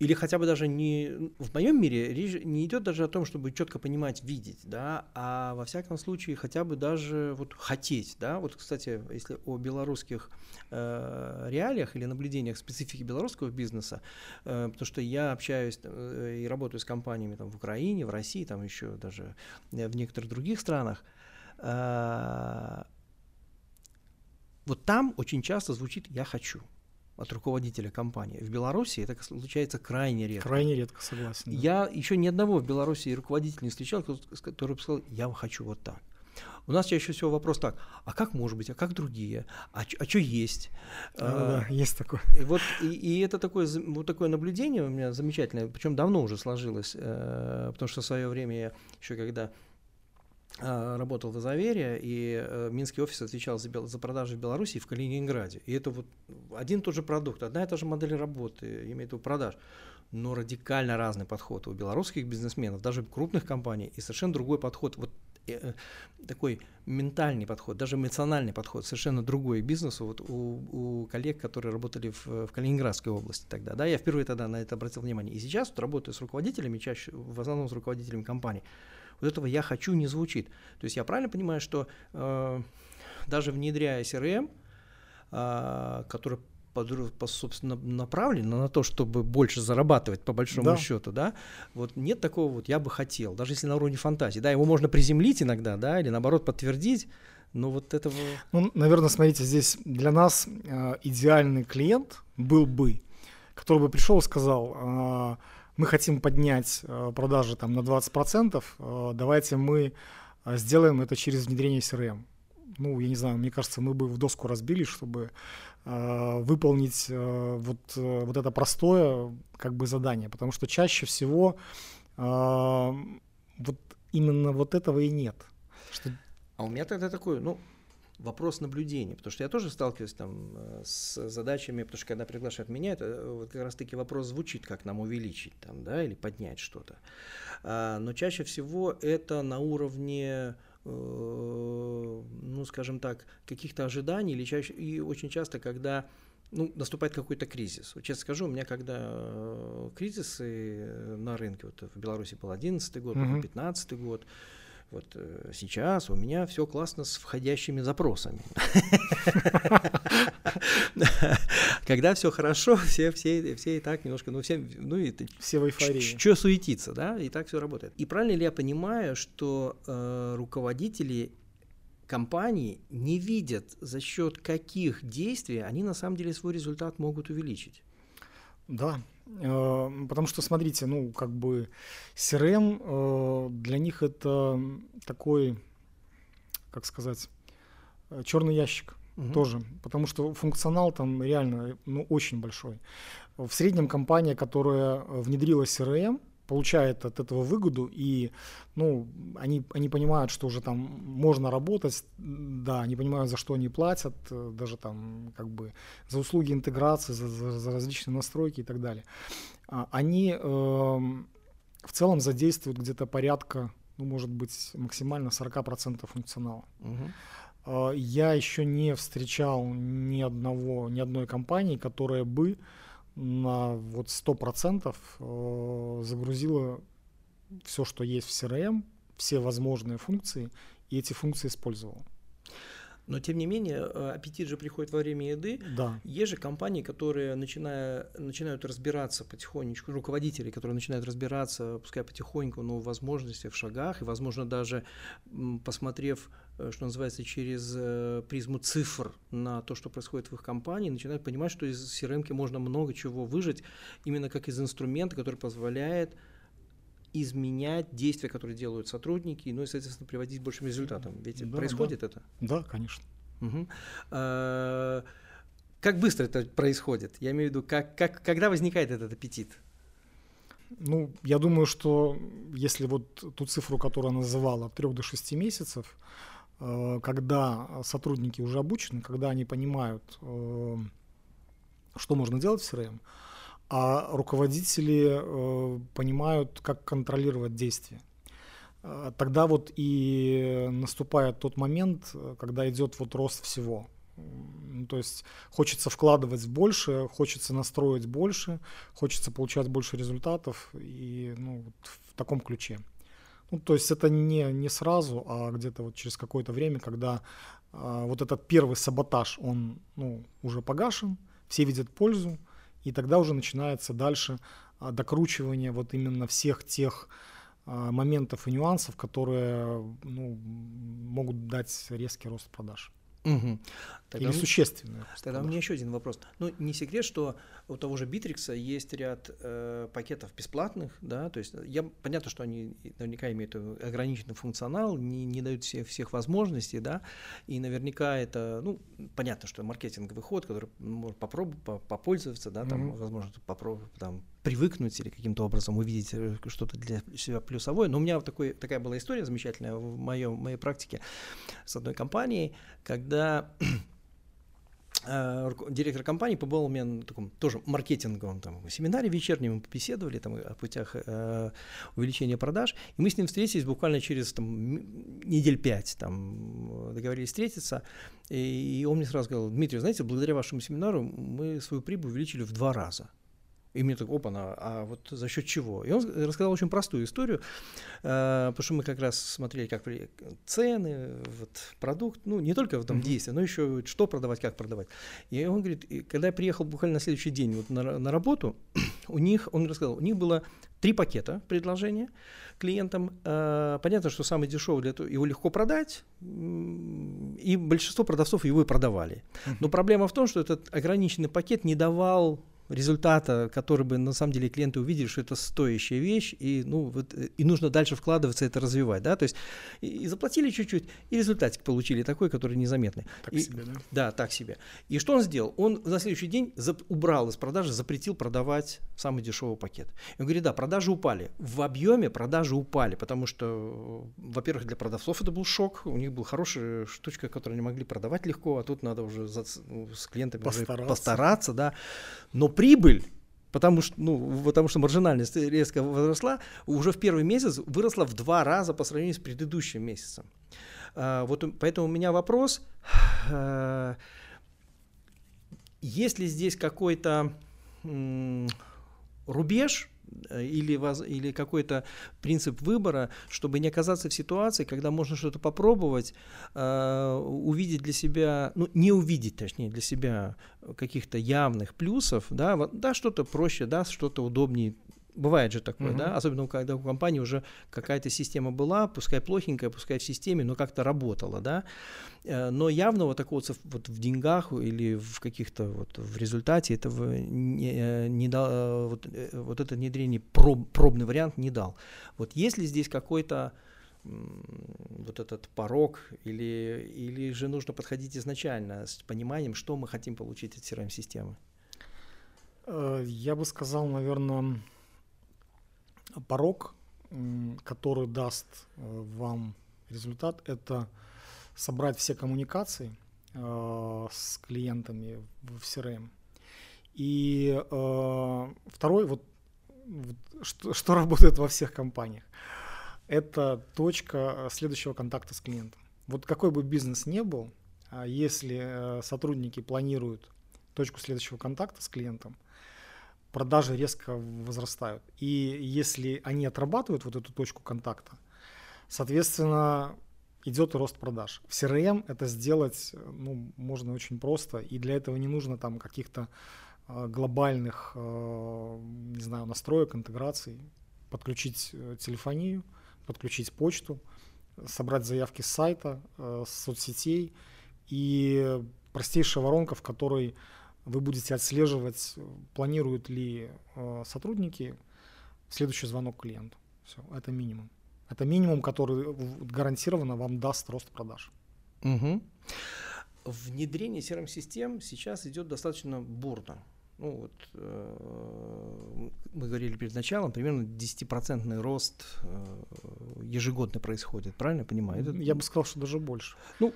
или хотя бы даже не в моем мире речь не идет даже о том, чтобы четко понимать, видеть, да, а во всяком случае хотя бы даже вот хотеть, да. Вот, кстати, если о белорусских э, реалиях или наблюдениях специфики белорусского бизнеса, э, потому что я общаюсь э, и работаю с компаниями там в Украине, в России, там еще даже в некоторых других странах. Э, вот там очень часто звучит «я хочу» от руководителя компании. В Беларуси это случается крайне редко. Крайне редко, согласен. Да. Я еще ни одного в Беларуси руководителя не встречал, который бы сказал, я хочу вот так. У нас чаще всего вопрос так, а как может быть, а как другие, а, а что есть? А, а, да, есть такое. И, вот, и, и это такое, вот такое наблюдение у меня замечательное, причем давно уже сложилось, э, потому что в свое время я еще когда работал в Изавере, и э, Минский офис отвечал за, за продажи в Беларуси и в Калининграде. И это вот один и тот же продукт, одна и та же модель работы, имеет в продаж, но радикально разный подход у белорусских бизнесменов, даже крупных компаний, и совершенно другой подход. Вот э, такой ментальный подход, даже эмоциональный подход, совершенно другой бизнесу вот у, у коллег, которые работали в, в Калининградской области тогда. Да, я впервые тогда на это обратил внимание. И сейчас вот работаю с руководителями, чаще в основном с руководителями компаний вот этого «я хочу» не звучит. То есть я правильно понимаю, что э, даже внедряя CRM, э, который под, по, собственно, направлен на то, чтобы больше зарабатывать по большому да. счету, да, вот нет такого вот «я бы хотел», даже если на уровне фантазии, да, его можно приземлить иногда, да, или наоборот подтвердить, но вот этого... Ну, наверное, смотрите, здесь для нас э, идеальный клиент был бы, который бы пришел и сказал, э, мы хотим поднять э, продажи там, на 20%, э, давайте мы э, сделаем это через внедрение CRM. ну, я не знаю, мне кажется, мы бы в доску разбились, чтобы выполнить вот, вот это простое как бы задание, потому что чаще всего вот именно вот этого и нет. Что... А у меня тогда такой, ну, вопрос наблюдения, потому что я тоже сталкиваюсь там э, с задачами, потому что когда приглашают меня, это э, вот как раз таки вопрос звучит, как нам увеличить там, да, или поднять что-то. А, но чаще всего это на уровне э, ну, скажем так, каких-то ожиданий, или чаще, и очень часто, когда ну, наступает какой-то кризис. Вот честно скажу, у меня когда кризисы на рынке, вот в Беларуси был 11 год, uh-huh. 15 год, вот э, сейчас у меня все классно с входящими запросами. Когда все хорошо, все, все, все и так немножко, ну все, ну и все в эйфории. Что суетиться, да, и так все работает. И правильно ли я понимаю, что э, руководители компании не видят, за счет каких действий они на самом деле свой результат могут увеличить? Да, потому что, смотрите, ну, как бы CRM э, для них это такой, как сказать, э, черный ящик угу. тоже, потому что функционал там реально ну, очень большой. В среднем компания, которая внедрила CRM, получает от этого выгоду, и ну, они, они понимают, что уже там можно работать, да, они понимают, за что они платят, э, даже там как бы за услуги интеграции, за, за, за различные настройки и так далее. А, они э, в целом задействуют где-то порядка, ну, может быть, максимально 40% функционала. Угу. Я еще не встречал ни одного, ни одной компании, которая бы на вот 100% э, загрузила все, что есть в CRM, все возможные функции, и эти функции использовала. Но тем не менее, э, аппетит же приходит во время еды. Да. Есть же компании, которые начиная, начинают разбираться потихонечку, руководители, которые начинают разбираться, пускай потихоньку, но в возможностях, в шагах, и, возможно, даже посмотрев, э, что называется, через э, призму цифр на то, что происходит в их компании, начинают понимать, что из CRM можно много чего выжить, именно как из инструмента, который позволяет изменять действия, которые делают сотрудники, ну и, соответственно, приводить к большим результатам. Ведь да, происходит да. это? Да, конечно. Угу. А, как быстро это происходит? Я имею в виду, как, как, когда возникает этот аппетит? Ну, я думаю, что если вот ту цифру, которую она называла, от 3 до 6 месяцев, э, когда сотрудники уже обучены, когда они понимают, э, что можно делать в CRM, а руководители э, понимают, как контролировать действия. Э, тогда вот и наступает тот момент, когда идет вот рост всего. Ну, то есть хочется вкладывать больше, хочется настроить больше, хочется получать больше результатов и ну, вот в таком ключе. Ну, то есть это не, не сразу, а где-то вот через какое-то время, когда э, вот этот первый саботаж, он ну, уже погашен, все видят пользу, и тогда уже начинается дальше а, докручивание вот именно всех тех а, моментов и нюансов, которые ну, могут дать резкий рост продаж. Угу. Тогда Или существенную. Тогда у меня еще один вопрос. Ну, не секрет, что у того же Битрикса есть ряд э, пакетов бесплатных, да, то есть я, понятно, что они наверняка имеют ограниченный функционал, не, не дают всех, всех возможностей, да, и наверняка это, ну, понятно, что маркетинговый ход, который может попробовать, попользоваться, да, там, mm-hmm. возможно, попробовать, там, привыкнуть или каким-то образом увидеть э, что-то для себя плюсовое. Но у меня такой, такая была история замечательная в, моем, моей практике с одной компанией, когда э, директор компании побывал у меня на таком тоже маркетинговом там, семинаре вечернем, мы побеседовали там, о путях э, увеличения продаж, и мы с ним встретились буквально через там, недель пять, там, договорились встретиться, и он мне сразу сказал, Дмитрий, знаете, благодаря вашему семинару мы свою прибыль увеличили в два раза. И мне так, опа, а вот за счет чего? И он рассказал очень простую историю, э, потому что мы как раз смотрели, как цены, вот, продукт, ну, не только в этом mm-hmm. действии, но еще что продавать, как продавать. И он говорит, когда я приехал буквально на следующий день вот на, на работу, у них, он рассказал, у них было три пакета предложения клиентам. Э, понятно, что самый дешевый для этого, его легко продать, и большинство продавцов его и продавали. Mm-hmm. Но проблема в том, что этот ограниченный пакет не давал результата, который бы на самом деле клиенты увидели, что это стоящая вещь, и, ну, вот, э, и нужно дальше вкладываться, это развивать, да, то есть и, и заплатили чуть-чуть, и результатик получили такой, который незаметный. Так и, себе, да? Да, так себе. И что он сделал? Он на следующий день зап- убрал из продажи, запретил продавать самый дешевый пакет. И он говорит, да, продажи упали. В объеме продажи упали, потому что, во-первых, для продавцов это был шок, у них была хорошая штучка, которую они могли продавать легко, а тут надо уже за, ну, с клиентами постараться. постараться, да. Но прибыль Потому что, ну, потому что маржинальность резко возросла, уже в первый месяц выросла в два раза по сравнению с предыдущим месяцем. А, вот поэтому у меня вопрос, а, есть ли здесь какой-то рубеж, или, воз, или какой-то принцип выбора, чтобы не оказаться в ситуации, когда можно что-то попробовать, э, увидеть для себя, ну не увидеть, точнее, для себя каких-то явных плюсов, да, вот, да, что-то проще, да, что-то удобнее, Бывает же такое, mm-hmm. да, особенно когда у компании уже какая-то система была, пускай плохенькая, пускай в системе, но как-то работала, да. Э, но явного такого вот в деньгах или в каких-то вот в результате этого не, э, не дал, э, вот, вот это внедрение, проб, пробный вариант не дал. Вот если здесь какой-то вот этот порог, или, или же нужно подходить изначально с пониманием, что мы хотим получить от CRM-системы? Я бы сказал, наверное, порог, который даст э, вам результат, это собрать все коммуникации э, с клиентами в CRM. И э, второй, вот что, что работает во всех компаниях, это точка следующего контакта с клиентом. Вот какой бы бизнес ни был, а если сотрудники планируют точку следующего контакта с клиентом, продажи резко возрастают. И если они отрабатывают вот эту точку контакта, соответственно, идет рост продаж. В CRM это сделать ну, можно очень просто, и для этого не нужно там каких-то э, глобальных, э, не знаю, настроек, интеграций, подключить э, телефонию, подключить почту, собрать заявки с сайта, э, с соцсетей и простейшая воронка, в которой вы будете отслеживать, планируют ли э, сотрудники следующий звонок клиенту. Все, это минимум. Это минимум, который гарантированно вам даст рост продаж. Угу. Внедрение CRM-систем сейчас идет достаточно бурно. Ну вот э, мы говорили перед началом, примерно 10% рост э, ежегодно происходит, правильно я понимаю? Это... Я бы сказал, что даже больше. Ну, ну,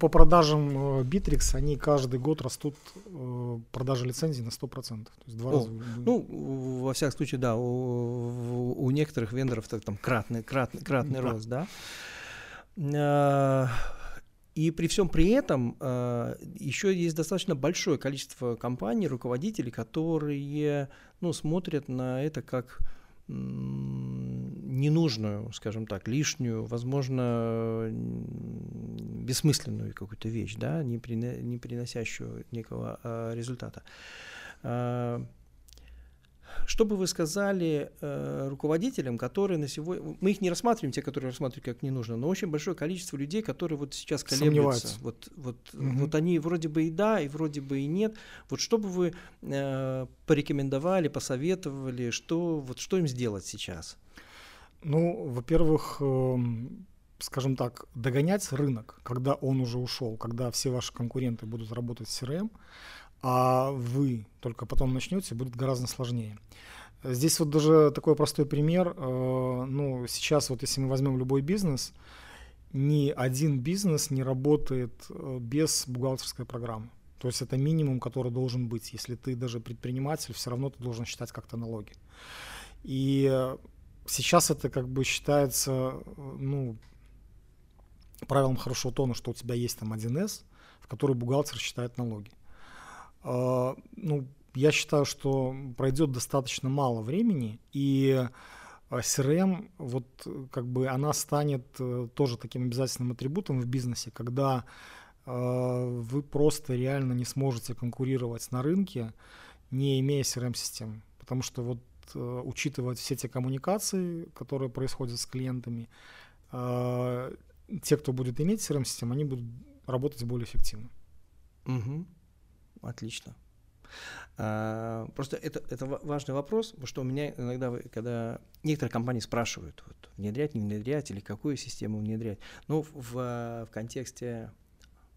по продажам э, Bittrex они каждый год растут э, продажи лицензий на 100%. То есть два О, раза. Ну, во всяком случае, да, у, у некоторых вендоров так, там кратный, кратный, кратный да. рост, да. А, и при всем при этом а, еще есть достаточно большое количество компаний, руководителей, которые ну, смотрят на это как ненужную, скажем так, лишнюю, возможно, бессмысленную какую-то вещь, да, не, прино, не приносящую некого а, результата. Что бы вы сказали э, руководителям, которые на сегодня... Мы их не рассматриваем, те, которые рассматривают как не нужно, но очень большое количество людей, которые вот сейчас колеблются. Вот, вот, угу. вот они вроде бы и да, и вроде бы и нет. Вот что бы вы э, порекомендовали, посоветовали, что, вот, что им сделать сейчас? Ну, во-первых, э, скажем так, догонять рынок, когда он уже ушел, когда все ваши конкуренты будут работать с CRM, а вы только потом начнете, будет гораздо сложнее. Здесь вот даже такой простой пример. Э, ну, сейчас вот если мы возьмем любой бизнес, ни один бизнес не работает э, без бухгалтерской программы. То есть это минимум, который должен быть. Если ты даже предприниматель, все равно ты должен считать как-то налоги. И сейчас это как бы считается, э, ну, правилом хорошего тона, что у тебя есть там 1С, в который бухгалтер считает налоги. Ну, я считаю, что пройдет достаточно мало времени, и CRM, вот как бы она станет э, тоже таким обязательным атрибутом в бизнесе, когда э, вы просто реально не сможете конкурировать на рынке, не имея CRM-системы. Потому что вот э, учитывая все те коммуникации, которые происходят с клиентами, те, кто будет иметь CRM-систему, они будут работать более эффективно. Угу. Отлично. А, просто это, это важный вопрос, потому что у меня иногда, когда некоторые компании спрашивают, вот, внедрять, не внедрять, или какую систему внедрять, ну, в, в контексте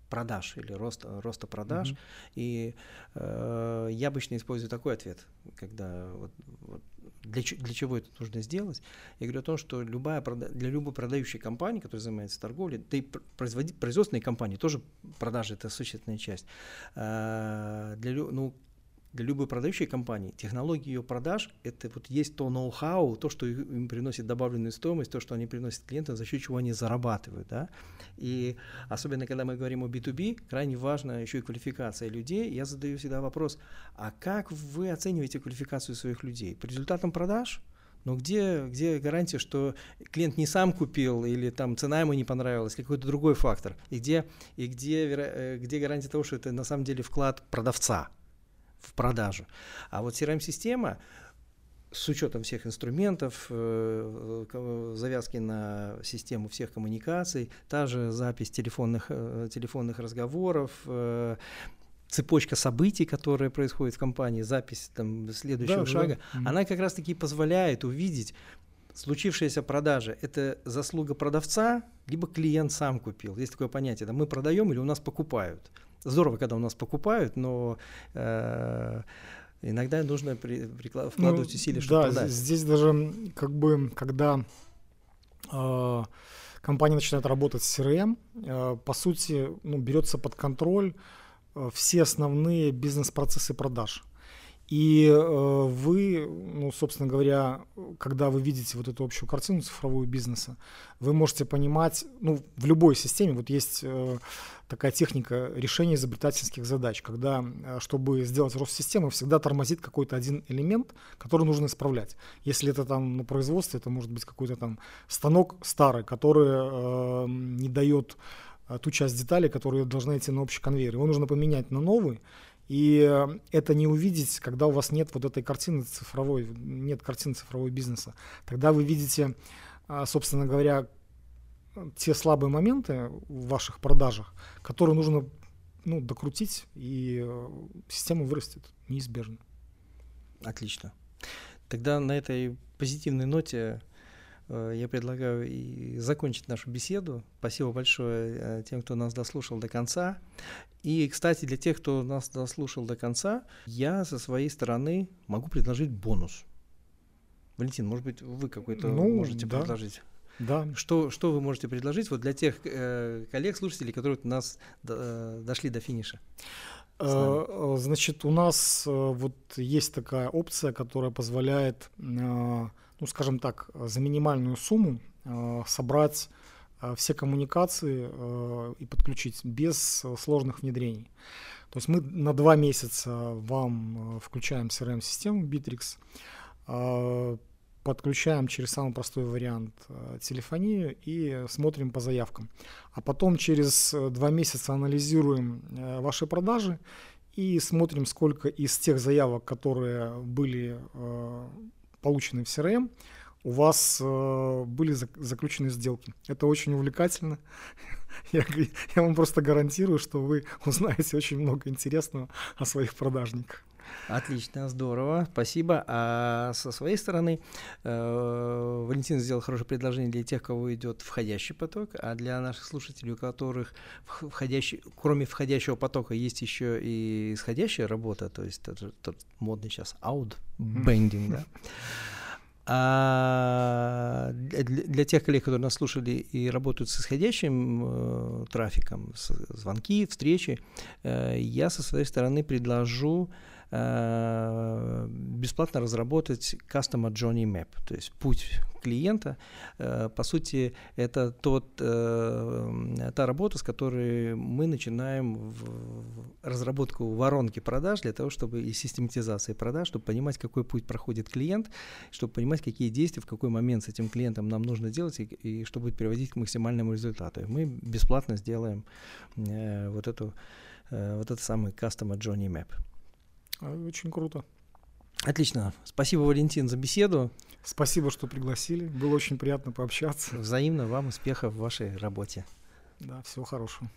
продаж или роста, роста продаж. Mm-hmm. И э, я обычно использую такой ответ, когда вот, вот для, для чего это нужно сделать? Я говорю о том, что любая, для любой продающей компании, которая занимается торговлей, да и производственные компании тоже продажи это существенная часть. Э, для, ну, для любой продающей компании технология ее продаж – это вот есть то ноу-хау, то, что им приносит добавленную стоимость, то, что они приносят клиентам, за счет чего они зарабатывают. Да? И особенно, когда мы говорим о B2B, крайне важна еще и квалификация людей. Я задаю всегда вопрос, а как вы оцениваете квалификацию своих людей? По результатам продаж? Но где, где гарантия, что клиент не сам купил, или там цена ему не понравилась, или какой-то другой фактор? И где, и где, э, где гарантия того, что это на самом деле вклад продавца? В продажу. А вот CRM-система с учетом всех инструментов, э, э, завязки на систему всех коммуникаций, та же запись телефонных, э, телефонных разговоров, цепочка событий, которая происходит в компании, запись там, следующего да, шага, да. она как раз-таки позволяет увидеть, случившаяся продажа – это заслуга продавца, либо клиент сам купил. Есть такое понятие, да, мы продаем или у нас покупают. Здорово, когда у нас покупают, но э, иногда нужно при, прикла- вкладывать ну, усилия, чтобы да, продать. здесь даже как бы, когда э, компания начинает работать с CRM, э, по сути, ну, берется под контроль э, все основные бизнес-процессы продаж. И э, вы, ну, собственно говоря, когда вы видите вот эту общую картину цифрового бизнеса, вы можете понимать, ну, в любой системе, вот есть э, такая техника решения изобретательских задач, когда, э, чтобы сделать рост системы, всегда тормозит какой-то один элемент, который нужно исправлять. Если это там на производстве, это может быть какой-то там станок старый, который э, не дает э, ту часть деталей, которые должны идти на общий конвейер. Его нужно поменять на новый, и э, это не увидеть, когда у вас нет вот этой картины цифровой, нет картины цифровой бизнеса. Тогда вы видите, а, собственно говоря, те слабые моменты в ваших продажах, которые нужно ну, докрутить, и э, система вырастет неизбежно. Отлично. Тогда на этой позитивной ноте э, я предлагаю и закончить нашу беседу. Спасибо большое э, тем, кто нас дослушал до конца. И, кстати, для тех, кто нас дослушал до конца, я со своей стороны могу предложить бонус. Валентин, может быть, вы какой-то ну, можете да. предложить? Да. Что, что вы можете предложить вот для тех э, коллег, слушателей, которые вот нас до, э, дошли до финиша? Э, значит, у нас э, вот есть такая опция, которая позволяет, ну, скажем так, за минимальную сумму собрать все коммуникации и подключить без сложных внедрений. То есть мы на два месяца вам включаем CRM-систему Bittrex, подключаем через самый простой вариант э, телефонию и смотрим по заявкам. А потом через э, два месяца анализируем э, ваши продажи и смотрим, сколько из тех заявок, которые были получены в CRM, у вас были заключены сделки. Это очень увлекательно. Я, я вам просто гарантирую, что вы узнаете очень много интересного о своих продажниках. Отлично, здорово, спасибо. А со своей стороны, э, Валентин сделал хорошее предложение для тех, кого идет входящий поток, а для наших слушателей, у которых входящий, кроме входящего потока есть еще и исходящая работа, то есть тот, тот модный сейчас outbanding, да. А для, тех коллег, которые нас слушали и работают с исходящим э, трафиком, звонки, встречи, э, я со своей стороны предложу Э, бесплатно разработать Customer Journey Map, то есть путь клиента. Э, по сути, это тот, э, та работа, с которой мы начинаем в разработку воронки продаж для того, чтобы и систематизации продаж, чтобы понимать, какой путь проходит клиент, чтобы понимать, какие действия в какой момент с этим клиентом нам нужно делать и, и что будет приводить к максимальному результату. мы бесплатно сделаем вот эту вот этот самый Customer Journey Map. А, очень круто. Отлично. Спасибо, Валентин, за беседу. Спасибо, что пригласили. Было очень приятно пообщаться. Взаимно вам успехов в вашей работе. Да, всего хорошего.